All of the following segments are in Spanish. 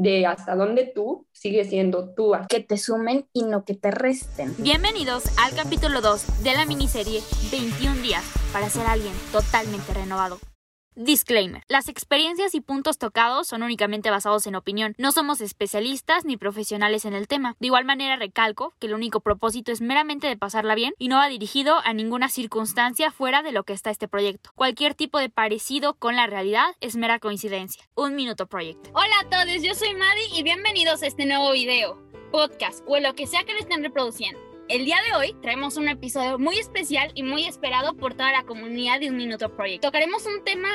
de hasta dónde tú sigues siendo tú. Que te sumen y no que te resten. Bienvenidos al capítulo 2 de la miniserie 21 días para ser alguien totalmente renovado. Disclaimer. Las experiencias y puntos tocados son únicamente basados en opinión. No somos especialistas ni profesionales en el tema. De igual manera recalco que el único propósito es meramente de pasarla bien y no va dirigido a ninguna circunstancia fuera de lo que está este proyecto. Cualquier tipo de parecido con la realidad es mera coincidencia. Un minuto project. Hola a todos, yo soy Maddie y bienvenidos a este nuevo video, podcast o lo que sea que lo estén reproduciendo. El día de hoy traemos un episodio muy especial y muy esperado por toda la comunidad de Un Minuto Project. Tocaremos un tema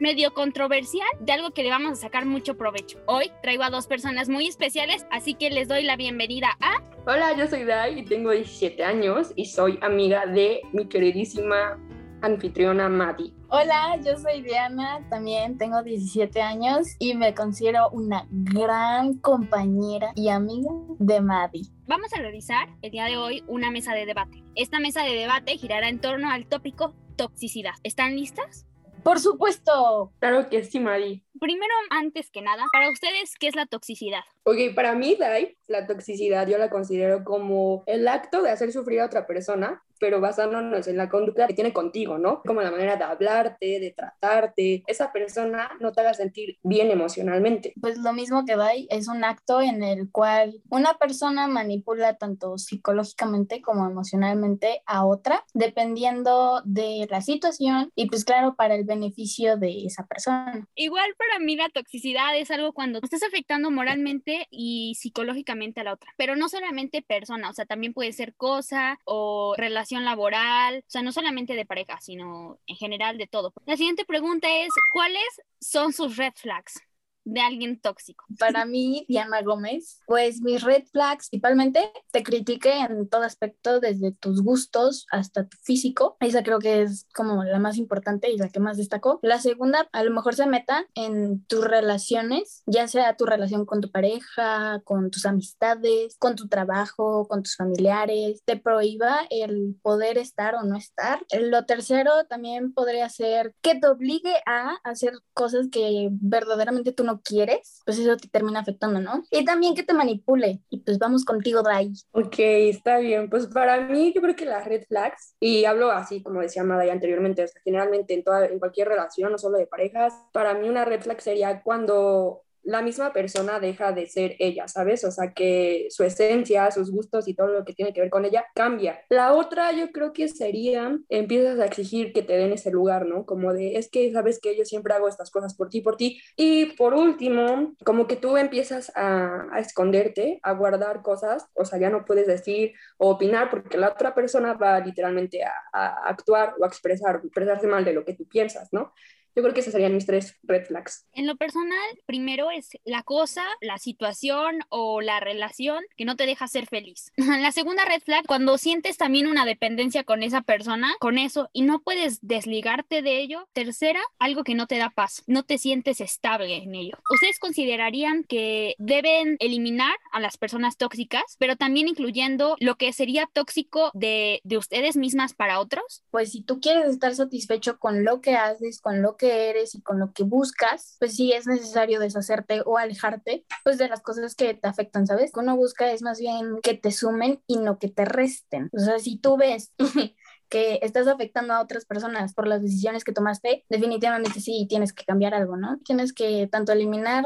medio controversial de algo que le vamos a sacar mucho provecho. Hoy traigo a dos personas muy especiales, así que les doy la bienvenida a... Hola, yo soy Dai y tengo 17 años y soy amiga de mi queridísima anfitriona Maddie. Hola, yo soy Diana, también tengo 17 años y me considero una gran compañera y amiga de Maddie. Vamos a realizar el día de hoy una mesa de debate. Esta mesa de debate girará en torno al tópico toxicidad. ¿Están listas? Por supuesto. Claro que sí, Maddie. Primero, antes que nada, para ustedes, ¿qué es la toxicidad? Ok, para mí, Dai, la toxicidad yo la considero como el acto de hacer sufrir a otra persona pero basándonos en la conducta que tiene contigo, ¿no? Como la manera de hablarte, de tratarte, esa persona no te haga sentir bien emocionalmente. Pues lo mismo que Dai, es un acto en el cual una persona manipula tanto psicológicamente como emocionalmente a otra, dependiendo de la situación y pues claro, para el beneficio de esa persona. Igual para mí la toxicidad es algo cuando estás afectando moralmente y psicológicamente a la otra, pero no solamente persona, o sea, también puede ser cosa o relación laboral, o sea, no solamente de pareja, sino en general de todo. La siguiente pregunta es, ¿cuáles son sus red flags? De alguien tóxico? Para mí, Diana Gómez, pues mis red flags principalmente te critique en todo aspecto, desde tus gustos hasta tu físico. Esa creo que es como la más importante y la que más destacó. La segunda, a lo mejor se meta en tus relaciones, ya sea tu relación con tu pareja, con tus amistades, con tu trabajo, con tus familiares, te prohíba el poder estar o no estar. Lo tercero también podría ser que te obligue a hacer cosas que verdaderamente tú no quieres, pues eso te termina afectando, ¿no? Y también que te manipule. Y pues vamos contigo, Dai. Ok, está bien. Pues para mí, yo creo que las red flags, y hablo así como decía Madai anteriormente, o sea, generalmente en, toda, en cualquier relación, no solo de parejas, para mí una red flag sería cuando la misma persona deja de ser ella, ¿sabes? O sea, que su esencia, sus gustos y todo lo que tiene que ver con ella cambia. La otra yo creo que sería, empiezas a exigir que te den ese lugar, ¿no? Como de, es que sabes que yo siempre hago estas cosas por ti, por ti. Y por último, como que tú empiezas a, esconderte, a guardar cosas, o sea, ya no puedes decir o opinar porque la otra persona va literalmente a, a actuar o a expresar, expresarse mal de lo que tú piensas, ¿no? Yo creo que esas serían mis tres red flags. En lo personal, primero es la cosa, la situación o la relación que no te deja ser feliz. la segunda red flag, cuando sientes también una dependencia con esa persona, con eso, y no puedes desligarte de ello. Tercera, algo que no te da paz, no te sientes estable en ello. ¿Ustedes considerarían que deben eliminar a las personas tóxicas, pero también incluyendo lo que sería tóxico de, de ustedes mismas para otros? Pues si tú quieres estar satisfecho con lo que haces, con lo que eres y con lo que buscas, pues sí es necesario deshacerte o alejarte pues de las cosas que te afectan, ¿sabes? Lo que uno busca es más bien que te sumen y no que te resten. O sea, si tú ves que estás afectando a otras personas por las decisiones que tomaste, definitivamente sí tienes que cambiar algo, ¿no? Tienes que tanto eliminar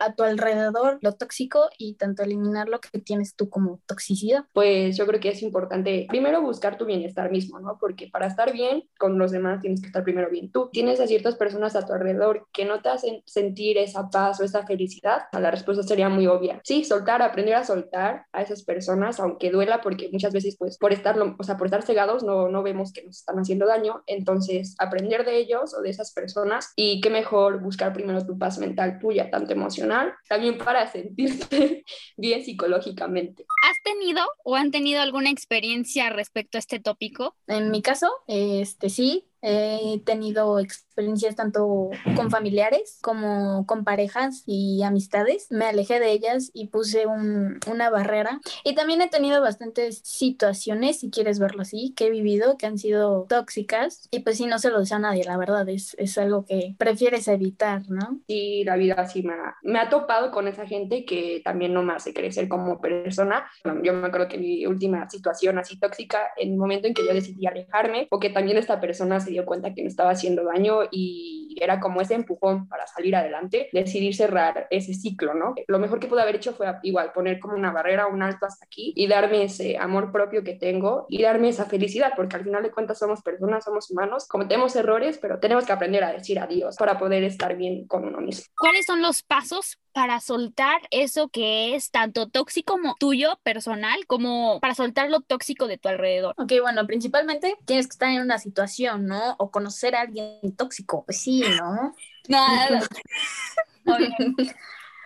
a, tu alrededor lo tóxico y tanto eliminar lo que tienes tú como toxicidad. Pues yo creo que es importante primero buscar tu bienestar mismo, ¿no? Porque para estar bien con los demás tienes que estar primero bien tú. Tienes a ciertas personas a tu alrededor que no te hacen sentir esa paz o esa felicidad. La respuesta sería muy obvia. Sí, soltar, aprender a soltar a esas personas, aunque duela, porque muchas veces, pues, por estar, o sea, por estar cegados, no, vemos que nos están haciendo daño. Entonces, aprender de ellos o de esas personas y qué mejor buscar primero tu paz mental tuya, tanto emocional, también para sentirte bien psicológicamente. ¿Has tenido o han tenido alguna experiencia respecto a este tópico? En mi caso, este sí, he tenido experiencia experiencias tanto con familiares como con parejas y amistades. Me alejé de ellas y puse una barrera. Y también he tenido bastantes situaciones, si quieres verlo así, que he vivido que han sido tóxicas. Y pues sí, no se lo deseo a nadie, la verdad, es, es algo que prefieres evitar, ¿no? Sí, la vida sí me ha, me ha topado con esa gente que también no me hace crecer como persona. Yo me acuerdo que mi última situación así tóxica, en el momento en que yo decidí alejarme, porque también esta persona se dio cuenta que me estaba haciendo daño y era como ese empujón para salir adelante, decidir cerrar ese ciclo, ¿no? Lo mejor que pude haber hecho fue igual poner como una barrera, un alto hasta aquí y darme ese amor propio que tengo y darme esa felicidad, porque al final de cuentas somos personas, somos humanos, cometemos errores, pero tenemos que aprender a decir adiós para poder estar bien con uno mismo. ¿Cuáles son los pasos para soltar eso que es tanto tóxico como tuyo personal como para soltar lo tóxico de tu alrededor? Ok, bueno, principalmente tienes que estar en una situación, ¿no? O conocer a alguien tóxico. Pues sí, ¿no? Nada.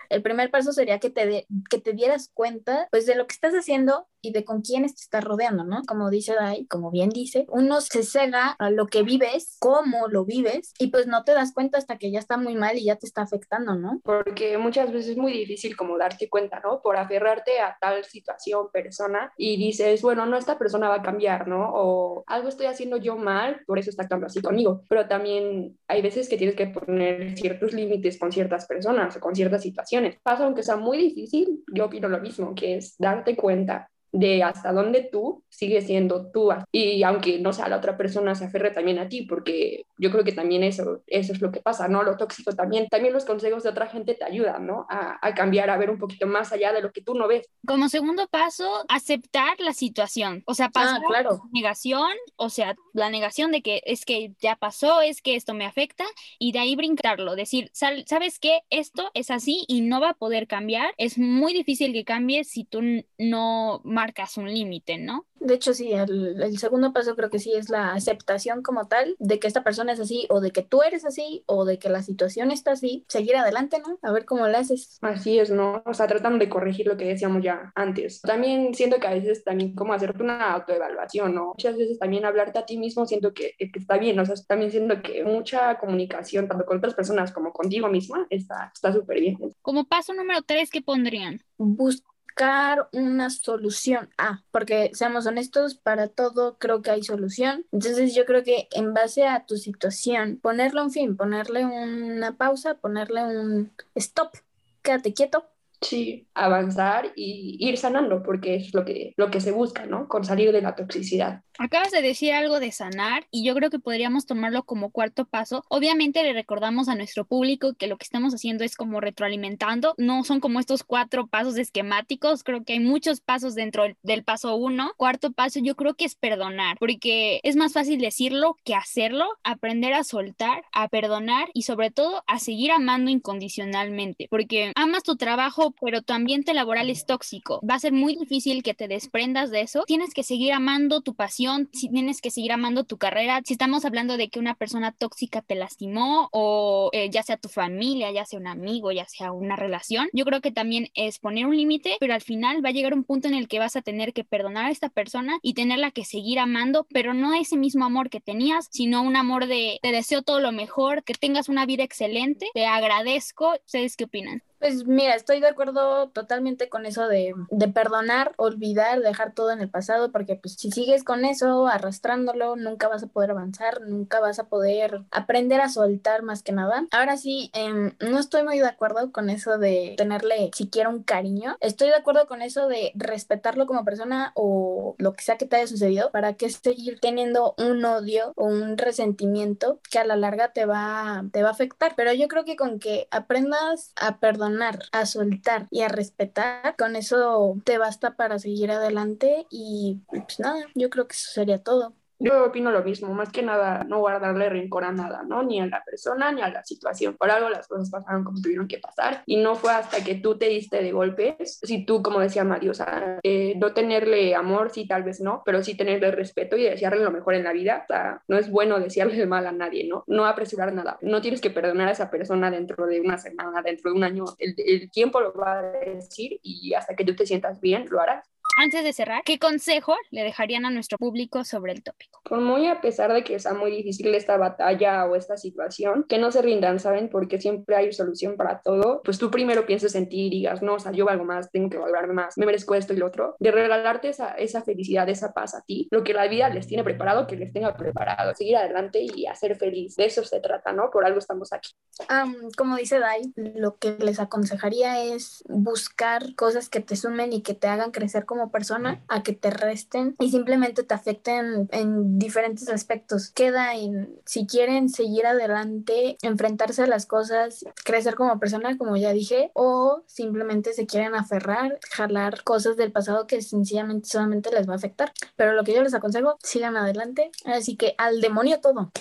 El primer paso sería que te, que te dieras cuenta, pues, de lo que estás haciendo y de con quiénes te estás rodeando, ¿no? Como dice Dai, como bien dice, uno se cega a lo que vives, cómo lo vives, y pues no te das cuenta hasta que ya está muy mal y ya te está afectando, ¿no? Porque muchas veces es muy difícil como darte cuenta, ¿no? Por aferrarte a tal situación, persona, y dices, bueno, no, esta persona va a cambiar, ¿no? O algo estoy haciendo yo mal, por eso está actuando así conmigo. Pero también hay veces que tienes que poner ciertos límites con ciertas personas o con ciertas situaciones. Pasa aunque sea muy difícil, yo opino lo mismo, que es darte cuenta de hasta dónde tú sigues siendo tú. Y aunque no sea la otra persona, se aferre también a ti, porque yo creo que también eso, eso es lo que pasa, ¿no? Lo tóxico también, también los consejos de otra gente te ayudan, ¿no? A, a cambiar, a ver un poquito más allá de lo que tú no ves. Como segundo paso, aceptar la situación. O sea, pasar ah, claro. negación, o sea, la negación de que es que ya pasó, es que esto me afecta, y de ahí brincarlo, decir, ¿sabes qué? Esto es así y no va a poder cambiar. Es muy difícil que cambie si tú no marcas un límite, ¿no? De hecho, sí, el, el, segundo paso creo que sí es la aceptación como tal de que esta persona es así o de que tú eres así o de que la situación está así. Seguir adelante, ¿no? A ver cómo lo haces. Así es, ¿no? O sea, tratando de corregir lo que decíamos ya antes. También siento que a veces también como hacerte una autoevaluación, ¿no? Muchas veces también hablarte a ti mismo siento que, que está bien, o sea, también siento que mucha comunicación tanto con otras personas como contigo misma está súper bien. Como paso número tres, ¿qué pondrían? Busca buscar una solución a, porque seamos honestos, para todo creo que hay solución. Entonces yo creo que en base a tu situación, ponerle un fin, ponerle una pausa, ponerle un stop, quédate quieto, Sí, avanzar y ir sanando, porque es lo que, lo que se busca, ¿no? Con salir de la toxicidad. Acabas de decir algo de sanar y yo creo que podríamos tomarlo como cuarto paso. Obviamente le recordamos a nuestro público que lo que estamos haciendo es como retroalimentando, no son como estos cuatro pasos esquemáticos, creo que hay muchos pasos dentro del paso uno. Cuarto paso yo creo que es perdonar, porque es más fácil decirlo que hacerlo, aprender a soltar, a perdonar y sobre todo a seguir amando incondicionalmente, porque amas tu trabajo pero tu ambiente laboral es tóxico. Va a ser muy difícil que te desprendas de eso. Tienes que seguir amando tu pasión, tienes que seguir amando tu carrera. Si estamos hablando de que una persona tóxica te lastimó o eh, ya sea tu familia, ya sea un amigo, ya sea una relación, yo creo que también es poner un límite, pero al final va a llegar un punto en el que vas a tener que perdonar a esta persona y tenerla que seguir amando, pero no ese mismo amor que tenías, sino un amor de te deseo todo lo mejor, que tengas una vida excelente, te agradezco. ¿Ustedes qué opinan? Pues mira, estoy de acuerdo totalmente con eso de, de, perdonar, olvidar, dejar todo en el pasado, porque pues si sigues con eso, arrastrándolo, nunca vas a poder avanzar, nunca vas a poder aprender a soltar más que nada. Ahora sí, eh, no estoy muy de acuerdo con eso de tenerle siquiera un cariño. Estoy de acuerdo con eso de respetarlo como persona o lo que sea que te haya sucedido, para que seguir teniendo un odio o un resentimiento que a la larga te va, te va a afectar. Pero yo creo que con que aprendas a perdonar, a soltar y a respetar, con eso te basta para seguir adelante y pues nada, yo creo que eso sería todo. Yo opino lo mismo, más que nada no guardarle rencor a nada, ¿no? Ni a la persona ni a la situación. Por algo las cosas pasaron como tuvieron que pasar y no fue hasta que tú te diste de golpes, si tú, como decía Mario, o sea, eh, no tenerle amor, sí, tal vez no, pero sí tenerle respeto y desearle lo mejor en la vida. No es bueno desearle mal a nadie, ¿no? No apresurar nada. No tienes que perdonar a esa persona dentro de una semana, dentro de un año. El, el tiempo lo va a decir y hasta que tú te sientas bien, lo harás. Antes de cerrar, ¿qué consejo le dejarían a nuestro público sobre el tópico? Por muy a pesar de que sea muy difícil esta batalla o esta situación, que no se rindan, ¿saben? Porque siempre hay solución para todo. Pues tú primero pienses en ti y digas, no, o sea, yo valgo más, tengo que valorarme más, me merezco esto y lo otro. De regalarte esa, esa felicidad, esa paz a ti, lo que la vida les tiene preparado, que les tenga preparado, seguir adelante y hacer feliz. De eso se trata, ¿no? Por algo estamos aquí. Um, como dice Dai, lo que les aconsejaría es buscar cosas que te sumen y que te hagan crecer como persona, a que te resten y simplemente te afecten en diferentes aspectos. Queda en si quieren seguir adelante, enfrentarse a las cosas, crecer como persona, como ya dije, o simplemente se quieren aferrar, jalar cosas del pasado que sencillamente solamente les va a afectar. Pero lo que yo les aconsejo, sigan adelante. Así que al demonio todo.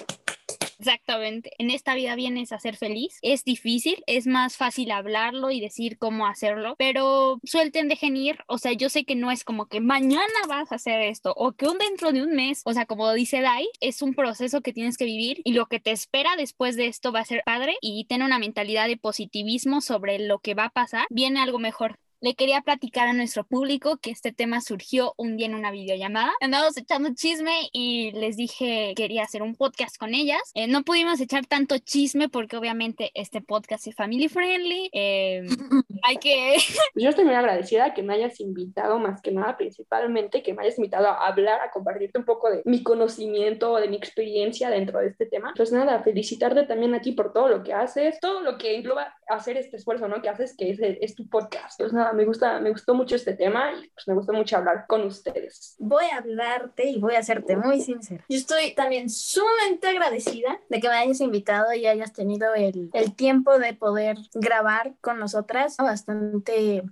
Exactamente. En esta vida vienes a ser feliz. Es difícil, es más fácil hablarlo y decir cómo hacerlo, pero suelten, dejen ir. O sea, yo sé que no es como que mañana vas a hacer esto o que un dentro de un mes. O sea, como dice Dai, es un proceso que tienes que vivir y lo que te espera después de esto va a ser padre y tener una mentalidad de positivismo sobre lo que va a pasar. Viene algo mejor. Le quería platicar a nuestro público que este tema surgió un día en una videollamada. Andamos echando chisme y les dije que quería hacer un podcast con ellas. Eh, no pudimos echar tanto chisme porque obviamente este podcast es family friendly. Eh, hay que... Yo estoy muy agradecida que me hayas invitado, más que nada, principalmente que me hayas invitado a hablar, a compartirte un poco de mi conocimiento, de mi experiencia dentro de este tema. Pues nada, felicitarte también a ti por todo lo que haces, todo lo que engloba hacer este esfuerzo, ¿no? Que haces, que es, es tu podcast. Pues nada, me gusta, me gustó mucho este tema y pues me gustó mucho hablar con ustedes. Voy a hablarte y voy a hacerte muy sincera. Yo estoy también sumamente agradecida de que me hayas invitado y hayas tenido el, el tiempo de poder grabar con nosotras. Bastante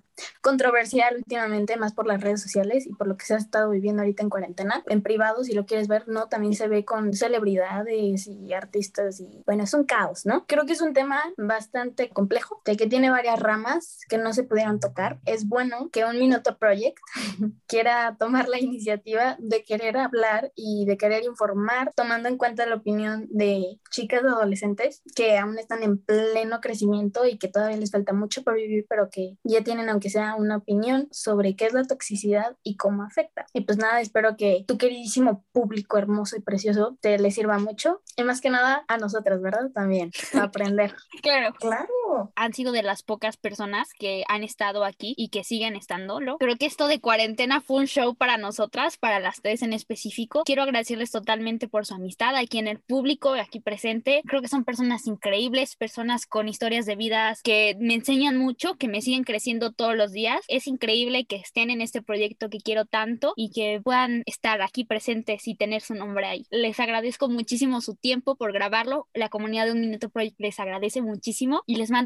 controversial últimamente, más por las redes sociales y por lo que se ha estado viviendo ahorita en cuarentena. En privado, si lo quieres ver, no, también se ve con celebridades y artistas y bueno, es un caos, ¿no? Creo que es un tema bastante complejo, de que tiene varias ramas que no se pudieron tocar. Es bueno que un Minuto Project quiera tomar la iniciativa de querer hablar y de querer informar, tomando en cuenta la opinión de chicas adolescentes que aún están en pleno crecimiento y que todavía les falta mucho por vivir, pero que ya tienen, aunque sea una opinión sobre qué es la toxicidad y cómo afecta. Y pues nada, espero que tu queridísimo público hermoso y precioso te le sirva mucho y más que nada a nosotras, ¿verdad? También, a aprender. claro. Claro. Han sido de las pocas personas que han estado aquí y que siguen estándolo. Creo que esto de cuarentena fue un show para nosotras, para las tres en específico. Quiero agradecerles totalmente por su amistad aquí en el público, aquí presente. Creo que son personas increíbles, personas con historias de vidas que me enseñan mucho, que me siguen creciendo todos los días. Es increíble que estén en este proyecto que quiero tanto y que puedan estar aquí presentes y tener su nombre ahí. Les agradezco muchísimo su tiempo por grabarlo. La comunidad de Un Minuto Project les agradece muchísimo y les mando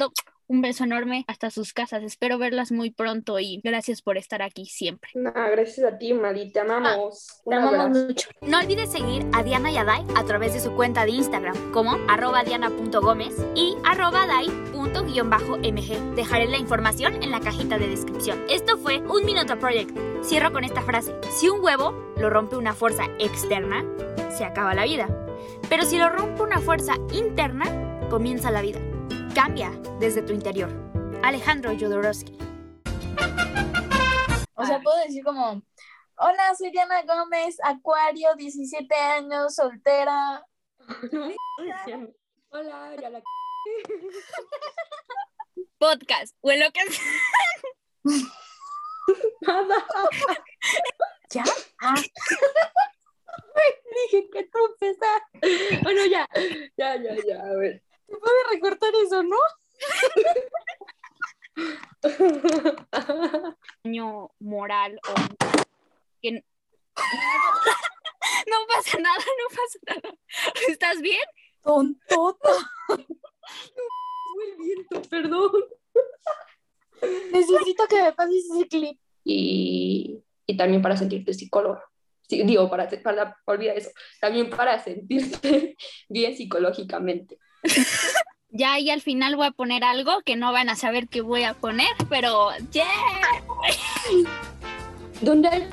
un beso enorme hasta sus casas. Espero verlas muy pronto y gracias por estar aquí siempre. No, gracias a ti, Mali. Te amamos. Te amamos mucho. No olvides seguir a Diana y a Dai a través de su cuenta de Instagram como arroba diana.gómez y arroba dai.mg. Dejaré la información en la cajita de descripción. Esto fue Un Minuto Project. Cierro con esta frase. Si un huevo lo rompe una fuerza externa, se acaba la vida. Pero si lo rompe una fuerza interna, comienza la vida. Cambia desde tu interior. Alejandro Jodorowsky. O sea, puedo decir como, hola, soy Diana Gómez, Acuario, 17 años, soltera. Hola, ya la... Podcast. O en lo que Nada. ¿Ya? Ah, Dije que tú empezar. Bueno, ya, ya, ya, ya, a ver. ¿Se puede recortar eso, no? daño moral o que no pasa nada, no pasa nada. ¿Estás bien? Tontota. El viento, perdón. Necesito que me pases ese clip. Y, y también para sentirte psicóloga. Sí, digo, para, para, olvida eso, también para sentirte bien psicológicamente. Ya ahí al final voy a poner algo que no van a saber qué voy a poner, pero yeah. Donde haya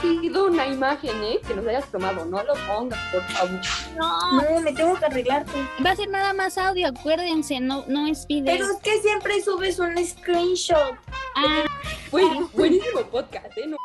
sido una imagen, ¿eh? Que nos hayas tomado, no lo pongas, por favor. No, No, me tengo que arreglar. tú. va a ser nada más audio, acuérdense, no, no es video. Pero es que siempre subes un screenshot. Ah, Buen- buenísimo podcast, ¿eh? No,